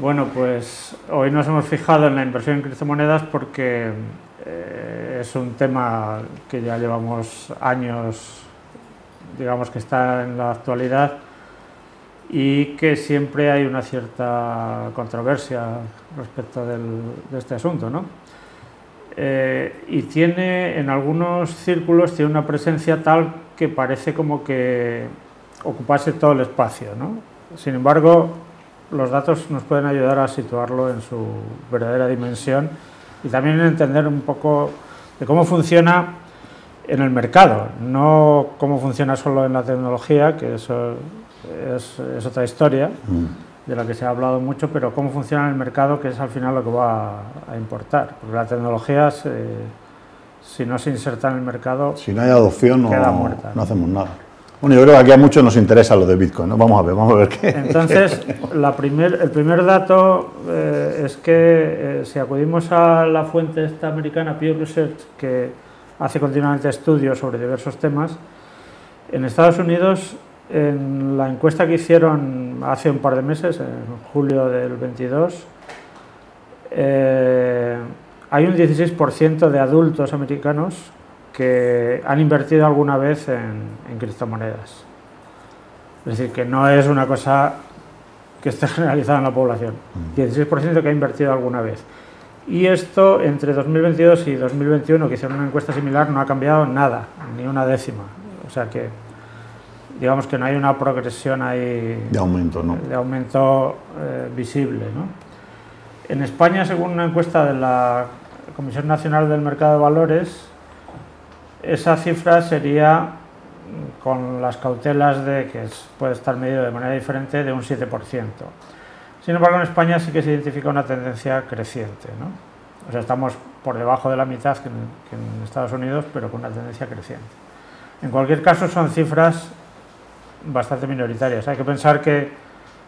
Bueno, pues hoy nos hemos fijado en la inversión en criptomonedas porque eh, es un tema que ya llevamos años, digamos que está en la actualidad y que siempre hay una cierta controversia respecto de este asunto, ¿no? Eh, y tiene en algunos círculos tiene una presencia tal que parece como que ocupase todo el espacio, ¿no? Sin embargo, los datos nos pueden ayudar a situarlo en su verdadera dimensión y también entender un poco de cómo funciona en el mercado, no cómo funciona solo en la tecnología, que eso es, otra historia mm. de la que se ha hablado mucho, pero cómo funciona en el mercado, que es al final lo que va a, importar. Porque la tecnología, si no se inserta en el mercado, si no hay adopción, no, no hacemos nada. Bueno, yo creo que aquí a muchos nos interesa lo de Bitcoin, ¿no? Vamos a ver, vamos a ver qué. Entonces, la primer, el primer dato eh, es que eh, si acudimos a la fuente esta americana Pew Research, que hace continuamente estudios sobre diversos temas, en Estados Unidos, en la encuesta que hicieron hace un par de meses, en julio del 22, eh, hay un 16% de adultos americanos que han invertido alguna vez en, criptomonedas. Es decir, que no es una cosa que esté generalizada en la población. 16% mm. que ha invertido alguna vez. Y esto entre 2022 y 2021, que hicieron una encuesta similar, no ha cambiado nada, ni una décima. O sea que, digamos que no hay una progresión ahí de aumento, ¿no? de aumento eh, visible. ¿no? En España, según una encuesta de la Comisión Nacional del Mercado de Valores, esa cifra sería, mm, con las cautelas de que puede estar medido de manera diferente, de un 7%. Sin embargo, en España sí que se identifica una tendencia creciente. ¿no? O sea, estamos por debajo de la mitad que en, Estados Unidos, pero con una tendencia creciente. En cualquier caso, son cifras bastante minoritarias. Hay que pensar que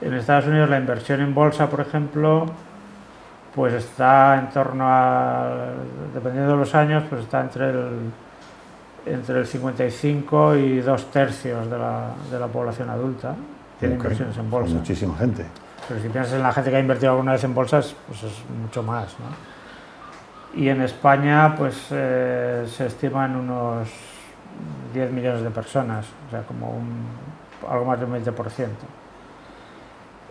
en Estados Unidos la inversión en bolsa, por ejemplo, pues está en torno a, dependiendo de los años, pues está entre el entre el 55 y dos tercios de la, de la población adulta tiene inversiones en bolsa. muchísima gente. Pero si piensas en la gente que ha invertido alguna vez en bolsas, pues es mucho más. ¿no? Y en España pues eh, se estiman unos 10 millones de personas, o sea, como un, algo más del 20%.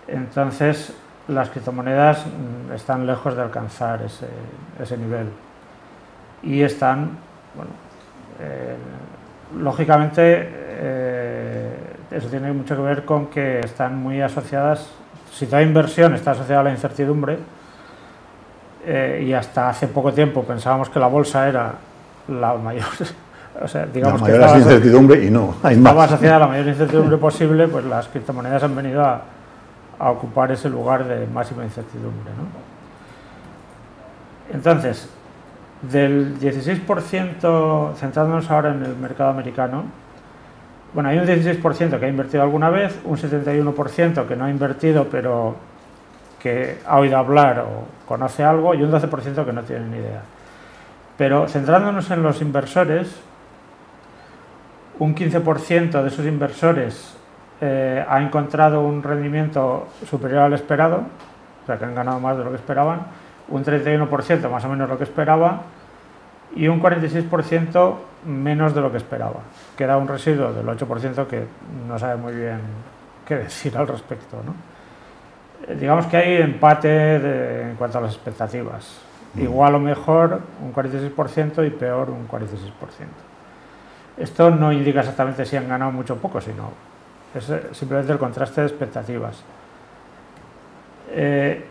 Entonces, las criptomonedas mm, están lejos de alcanzar ese, ese nivel y están, bueno, eh, lógicamente, eh, eso tiene mucho que ver con que están muy asociadas, si toda inversión está asociada a la incertidumbre, eh, y hasta hace poco tiempo pensábamos que la bolsa era la mayor, o sea, digamos la mayor incertidumbre y no, hay estaba asociada a la mayor incertidumbre posible, pues las criptomonedas han venido a, a ocupar ese lugar de máxima incertidumbre. ¿no? Entonces, del 16%, centrándonos ahora en el mercado americano, bueno, hay un 16% que ha invertido alguna vez, un 71% que no ha invertido pero que ha oído hablar o conoce algo y un 12% que no tiene ni idea. Pero centrándonos en los inversores, un 15% de esos inversores eh, ha encontrado un rendimiento superior al esperado, o sea que han ganado más de lo que esperaban, un 31% más o menos lo que esperaba y un 46% menos de lo que esperaba. Queda un residuo del 8% que no sabe muy bien qué decir al respecto. ¿no? Eh, digamos que hay empate en cuanto a las expectativas. Mm. Igual o mejor un 46% y peor un 46%. Esto no indica exactamente si han ganado mucho o poco, sino es eh, simplemente el contraste de expectativas. Eh,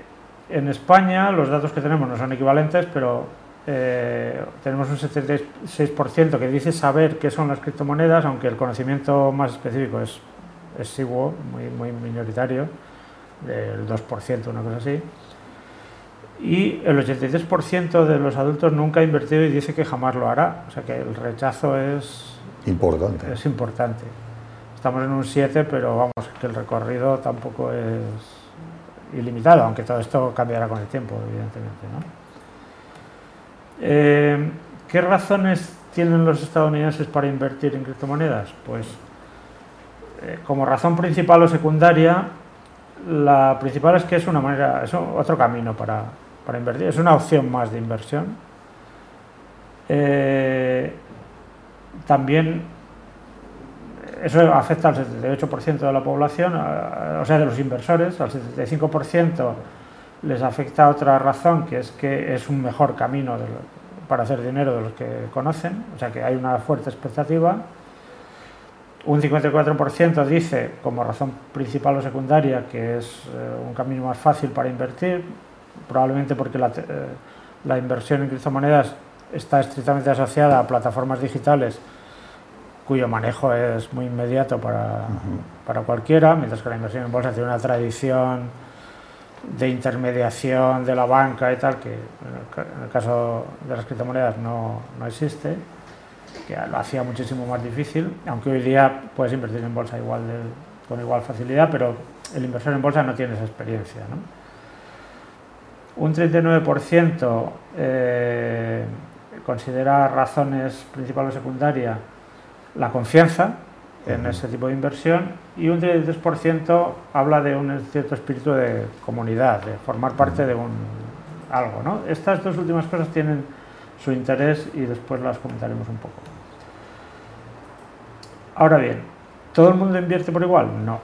en España los datos que tenemos no son equivalentes, pero eh, tenemos un 76% que dice saber qué son las criptomonedas, aunque el conocimiento más específico es exiguo, muy, muy minoritario, del 2%, una cosa así. Y el 83% de los adultos nunca ha invertido y dice que jamás lo hará. O sea que el rechazo es importante. Es importante. Estamos en un 7, pero vamos, que el recorrido tampoco es ilimitado, aunque todo esto cambiará con el tiempo, evidentemente. ¿no? Eh, ¿Qué razones tienen los estadounidenses para invertir en criptomonedas? Pues eh, como razón principal o secundaria, la principal es que es una manera, es otro camino para, invertir, es una opción más de inversión. Eh, también eso afecta al 78% de la población, o sea, de los inversores, al 75% les afecta otra razón, que es que es un mejor camino para hacer dinero de los que conocen, o sea que hay una fuerte expectativa. Un 54% dice, como razón principal o secundaria, que es eh, un camino más fácil para invertir, probablemente porque la, eh, la inversión en criptomonedas está estrictamente asociada a plataformas digitales cuyo manejo es muy inmediato para, para, cualquiera, mientras que la inversión en bolsa tiene una tradición de intermediación de la banca y tal, que en el caso de las criptomonedas no, no existe, que lo hacía muchísimo más difícil, aunque hoy día puedes invertir en bolsa igual con igual facilidad, pero el inversor en bolsa no tiene esa experiencia. ¿no? Un 39% eh, considera razones principales o secundarias la confianza en ese tipo de inversión y un 33% habla de un cierto espíritu de comunidad, de formar parte de un algo. ¿no? Estas dos últimas cosas tienen su interés y después las comentaremos un poco. Ahora bien, ¿todo el mundo invierte por igual? No.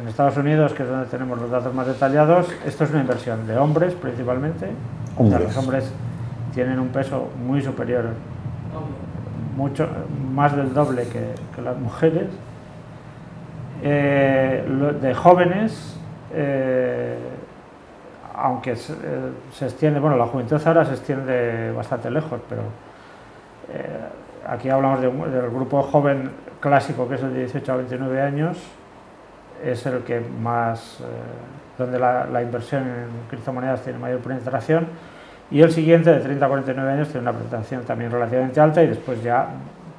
En Estados Unidos, que es donde tenemos los datos más detallados, esto es una inversión de hombres principalmente. los hombres tienen un peso muy superior mucho más del doble que, las mujeres, eh, de jóvenes, eh, aunque eh, se, extiende, bueno, la juventud ahora se extiende bastante lejos, pero aquí hablamos del grupo joven clásico, que es el de 18 a 29 años, es el que más, donde la, la inversión en criptomonedas tiene mayor penetración y el siguiente, de 30 a 49 años, tiene una presentación también relativamente alta y después ya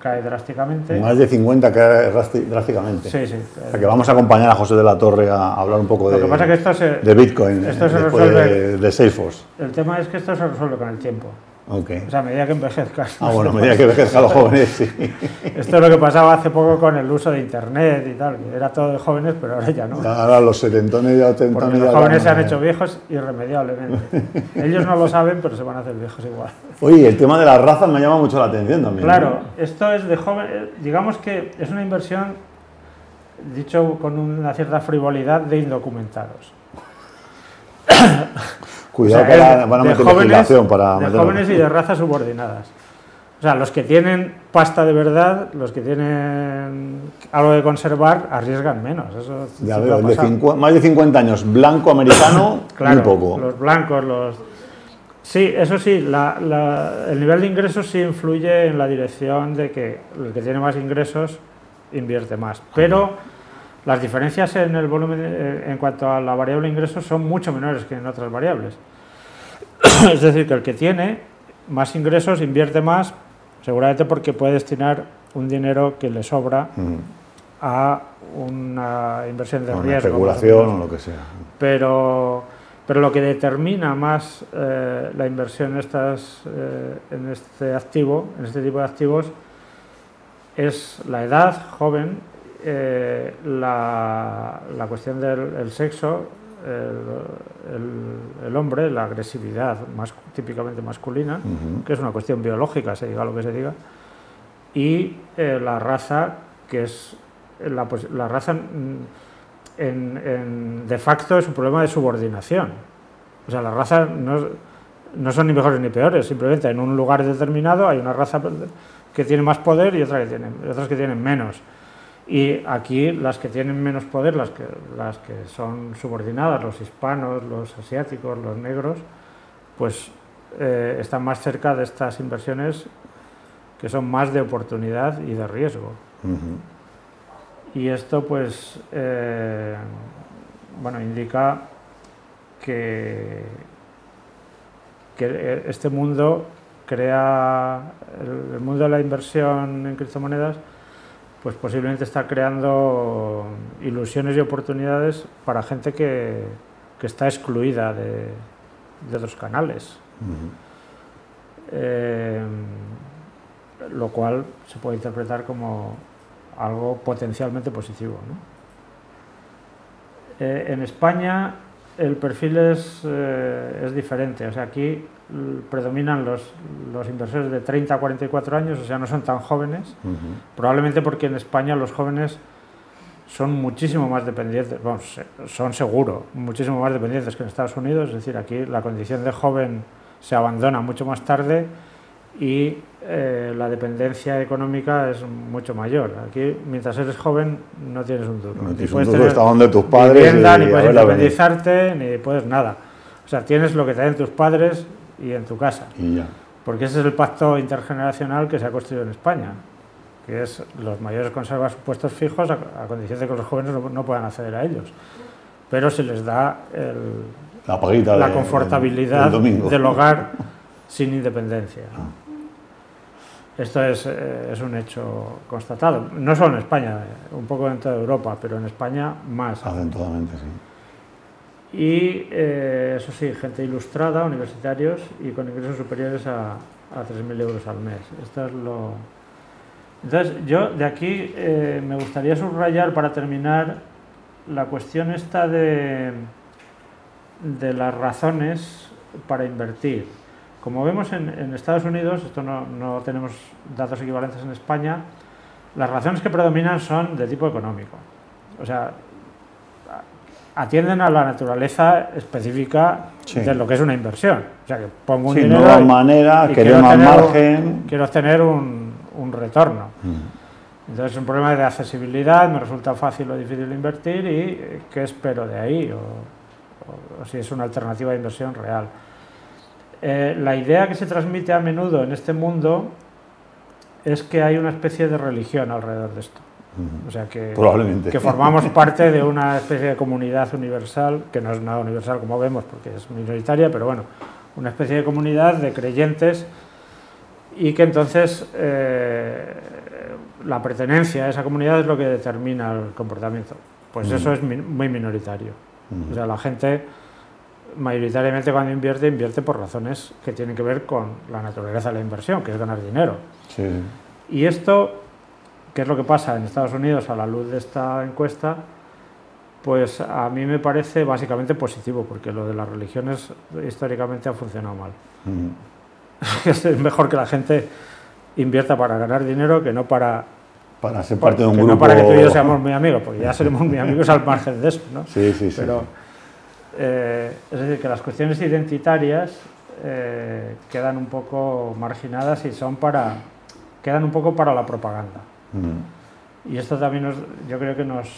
cae drásticamente. Más de 50 cae drásticamente. Sí, sí. O sea que vamos a acompañar a José de la Torre a hablar un poco de, de Bitcoin, esto se resuelve, de Salesforce. El tema es que esto se resuelve con el tiempo. Okay. O sea, a medida que envejezcas. Ah, bueno, a medida que envejezcan los jóvenes, sí. Esto es lo que pasaba hace poco con el uso de Internet y tal, era todo de jóvenes, pero ahora ya no. Ahora los setentones y ochentones Los jóvenes se han hecho viejos irremediablemente. Ellos no lo saben, pero se van a hacer viejos igual. Oye, el tema de las razas me llama mucho la atención también. Claro, esto es de joven, digamos que es una inversión, dicho con una cierta frivolidad, de indocumentados. Cuidado que van a meter jóvenes, para De jóvenes y de razas subordinadas. O sea, los que tienen pasta de verdad, los que tienen algo de conservar, arriesgan menos. Eso ya veo, de más de 50 años, blanco americano, muy poco. Los blancos, los. Sí, eso sí, el nivel de ingresos sí influye en la dirección de que el que tiene más ingresos invierte más. Pero las diferencias en el volumen eh, en cuanto a la variable ingresos son mucho menores que en otras variables. es decir, que el que tiene más ingresos invierte más, seguramente porque puede destinar un dinero que le sobra a una inversión de riesgo. Una especulación o lo que sea. Pero, pero lo que determina más eh, la inversión en, estas, eh, en este activo, en este tipo de activos, es la edad joven eh, la, cuestión del sexo, el, hombre, la agresividad más típicamente masculina, que es una cuestión biológica, se diga lo que se diga, y eh, la raza, que es la, pues, la raza en, de facto es un problema de subordinación. O sea, las razas no, no son ni mejores ni peores, simplemente en un lugar determinado hay una raza que tiene más poder y otra que tiene, otras que tienen menos. Y aquí las que tienen menos poder, las que, las que son subordinadas, los hispanos, los asiáticos, los negros, pues eh, están más cerca de estas inversiones que son más de oportunidad y de riesgo. Y esto pues eh, bueno, indica que, que este mundo crea, el mundo de la inversión en criptomonedas, pues posiblemente está creando ilusiones y oportunidades para gente que, está excluida de, de otros canales. Eh, lo cual se puede interpretar como algo potencialmente positivo. Eh, en España el perfil es, eh, es, diferente. O sea, aquí predominan los, los, inversores de 30 a 44 años, o sea, no son tan jóvenes. Probablemente porque en España los jóvenes son muchísimo más dependientes, vamos, son seguro, muchísimo más dependientes que en Estados Unidos. Es decir, aquí la condición de joven se abandona mucho más tarde y eh, la dependencia económica es mucho mayor. Aquí, mientras eres joven, no tienes un duro. No tienes un duro, está donde tus padres. ni puedes independizarte, ni puedes nada. O sea, tienes lo que te den tus padres y en tu casa. Y ya. Porque ese es el pacto intergeneracional que se ha construido en España, que es los mayores conservan puestos fijos a, condición de que los jóvenes no, puedan acceder a ellos. Pero se les da la, la confortabilidad del hogar sin independencia. Ah. Esto es, eh, es, un hecho constatado, no solo en España, eh, un poco en toda Europa, pero en España más. Acentuadamente, sí. Y eh, eso sí, gente ilustrada, universitarios y con ingresos superiores a, a 3.000 euros al mes. Esto es lo... Entonces, yo de aquí me gustaría subrayar para terminar la cuestión esta de, de las razones para invertir. Como vemos en, Estados Unidos, esto no, tenemos datos equivalentes en España, las razones que predominan son de tipo económico. O sea, atienden a la naturaleza específica de lo que es una inversión. O sea, que pongo un dinero nueva manera, quiero más margen. Quiero obtener un, retorno. Mm. Entonces es un problema de accesibilidad, me resulta fácil o difícil invertir y eh, qué espero de ahí, o si es una alternativa de inversión real. Eh, la idea que se transmite a menudo en este mundo es que hay una especie de religión alrededor de esto. O sea que, que formamos parte de una especie de comunidad universal, que no es nada universal como vemos porque es minoritaria, pero bueno, una especie de comunidad de creyentes y que entonces eh, la pertenencia a esa comunidad es lo que determina el comportamiento. Pues eso es muy minoritario. O sea, la gente mayoritariamente cuando invierte, invierte por razones que tienen que ver con la naturaleza de la inversión, que es ganar dinero. Y esto, ¿qué es lo que pasa en Estados Unidos a la luz de esta encuesta? Pues a mí me parece básicamente positivo, porque lo de las religiones históricamente ha funcionado mal. es mejor que la gente invierta para ganar dinero que no para para ser parte de un grupo. No para que tú y yo seamos muy amigos, porque ya seremos muy amigos al margen de eso, ¿no? Sí, sí, sí. Pero, eh, es decir, que las cuestiones identitarias eh, quedan un poco marginadas y son para, quedan un poco para la propaganda. Mm. Y esto también yo creo que nos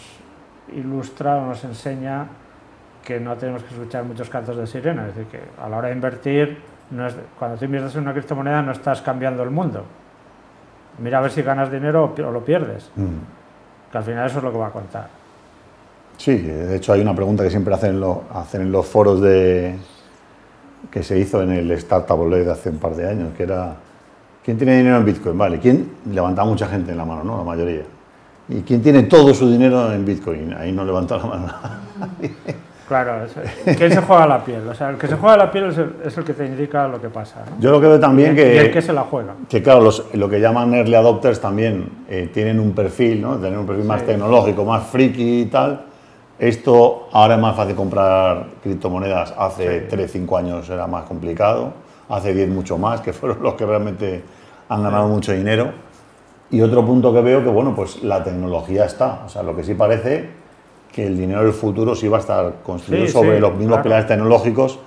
ilustra o nos enseña que no tenemos que escuchar muchos cantos de sirena, es decir, que a la hora de invertir, no es, cuando tú inviertes en una criptomoneda no estás cambiando el mundo. Mira a ver si ganas dinero o lo pierdes, mm. que al final eso es lo que va a contar. Sí, de hecho hay una pregunta que siempre hacen, hacen en los foros de, que se hizo en el Startup de hace un par de años, que era, ¿quién tiene dinero en Bitcoin? Vale, ¿quién? Levantaba mucha gente en la mano, ¿no? La mayoría. ¿Y quién tiene todo su dinero en Bitcoin? Ahí no levanta la mano Claro, ¿quién se juega la piel? O sea, el que se juega la piel es el, que te indica lo que pasa. Yo lo que veo también que... Y el que se la juega. Que claro, los, lo que llaman early adopters también eh, tienen un perfil, ¿no? Tienen un perfil más tecnológico, más friki y tal esto ahora es más fácil comprar criptomonedas. Hace 3, 5 años era más complicado. Hace 10 mucho más, que fueron los que realmente han ganado mucho dinero. Y otro punto que veo que, bueno, pues la tecnología está. O sea, lo que sí parece que el dinero del futuro sí va a estar construido sobre los mismos pilares tecnológicos.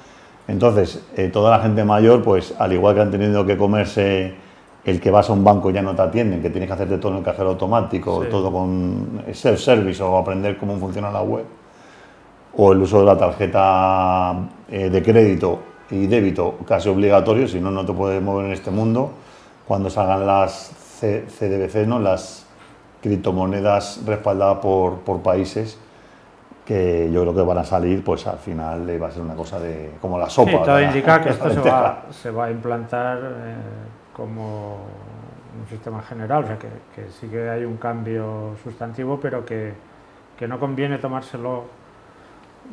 Entonces, eh, toda la gente mayor, pues al igual que han tenido que comerse el que vas a un banco ya no te atienden, que tienes que hacerte todo en el cajero automático, todo con self-service o aprender cómo funciona la web, o el uso de la tarjeta eh, de crédito y débito casi obligatorio, si no, no te puedes mover en este mundo, cuando salgan las CDBC, ¿no? las criptomonedas respaldadas por, por países, que yo creo que van a salir, pues al final va a ser una cosa de como la sopa. Sí, todo indica que esto se va, se va, a implantar. Eh, como un sistema general, o sea, que, sí que hay un cambio sustantivo, pero que, no conviene tomárselo,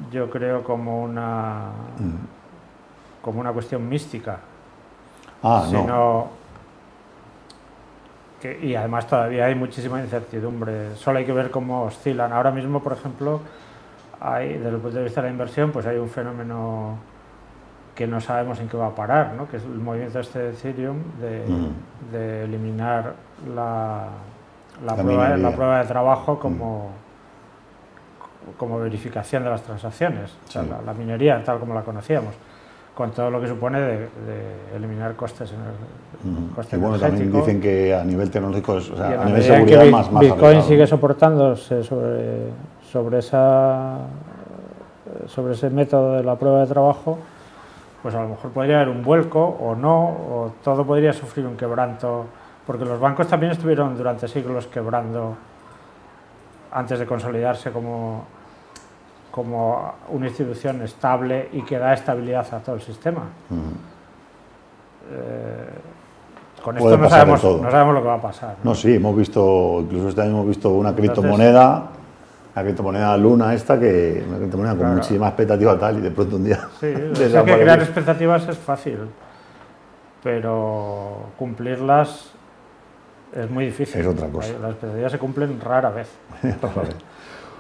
yo creo, como una, mm. como una cuestión mística. Ah, sino Que, y además todavía hay muchísima incertidumbre. Solo hay que ver cómo oscilan. Ahora mismo, por ejemplo, hay, desde el punto de vista de la inversión, pues hay un fenómeno que no sabemos en qué va a parar, ¿no? que es el movimiento este de Ethereum de, de eliminar la, la, prueba, la, prueba, de trabajo como, como verificación de las transacciones, o sea, la, minería tal como la conocíamos con todo lo que supone de, eliminar costes en el y bueno, también dicen que a nivel tecnológico, o sea, a, nivel de seguridad más, más Bitcoin sigue soportándose sobre, sobre, esa, sobre ese método de la prueba de trabajo, pues a lo mejor podría haber un vuelco o no, o todo podría sufrir un quebranto, porque los bancos también estuvieron durante siglos quebrando antes de consolidarse como como una institución estable y que da estabilidad a todo el sistema. Eh, con esto no sabemos, no sabemos, lo que va a pasar. ¿no? sí, hemos visto, incluso este año hemos visto una criptomoneda, la criptomoneda Luna esta, que una criptomoneda con muchísima expectativa tal, y de pronto un día... Sí, que crear expectativas es fácil, pero cumplirlas es muy difícil. Es otra cosa. Las expectativas se cumplen rara vez.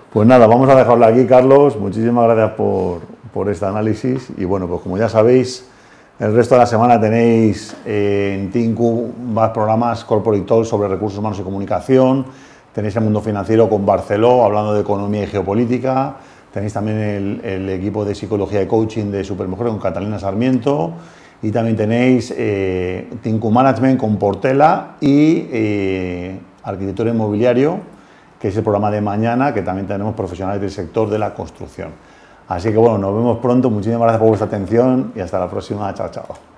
Pues nada, vamos a dejarlo aquí, Carlos. Muchísimas gracias por, por este análisis. Y bueno, pues como ya sabéis, el resto de la semana tenéis eh, en Tinku más programas Corporate Talk sobre recursos humanos y comunicación. Tenéis el mundo financiero con Barceló, hablando de economía y geopolítica. Tenéis también el, equipo de psicología y coaching de Supermujer con Catalina Sarmiento. Y también tenéis eh, Tinku Management con Portela y eh, arquitectura inmobiliario que es el programa de mañana, que también tenemos profesionales del sector de la construcción. Así que bueno, nos vemos pronto. Muchísimas gracias por vuestra atención y hasta la próxima. Chao, chao.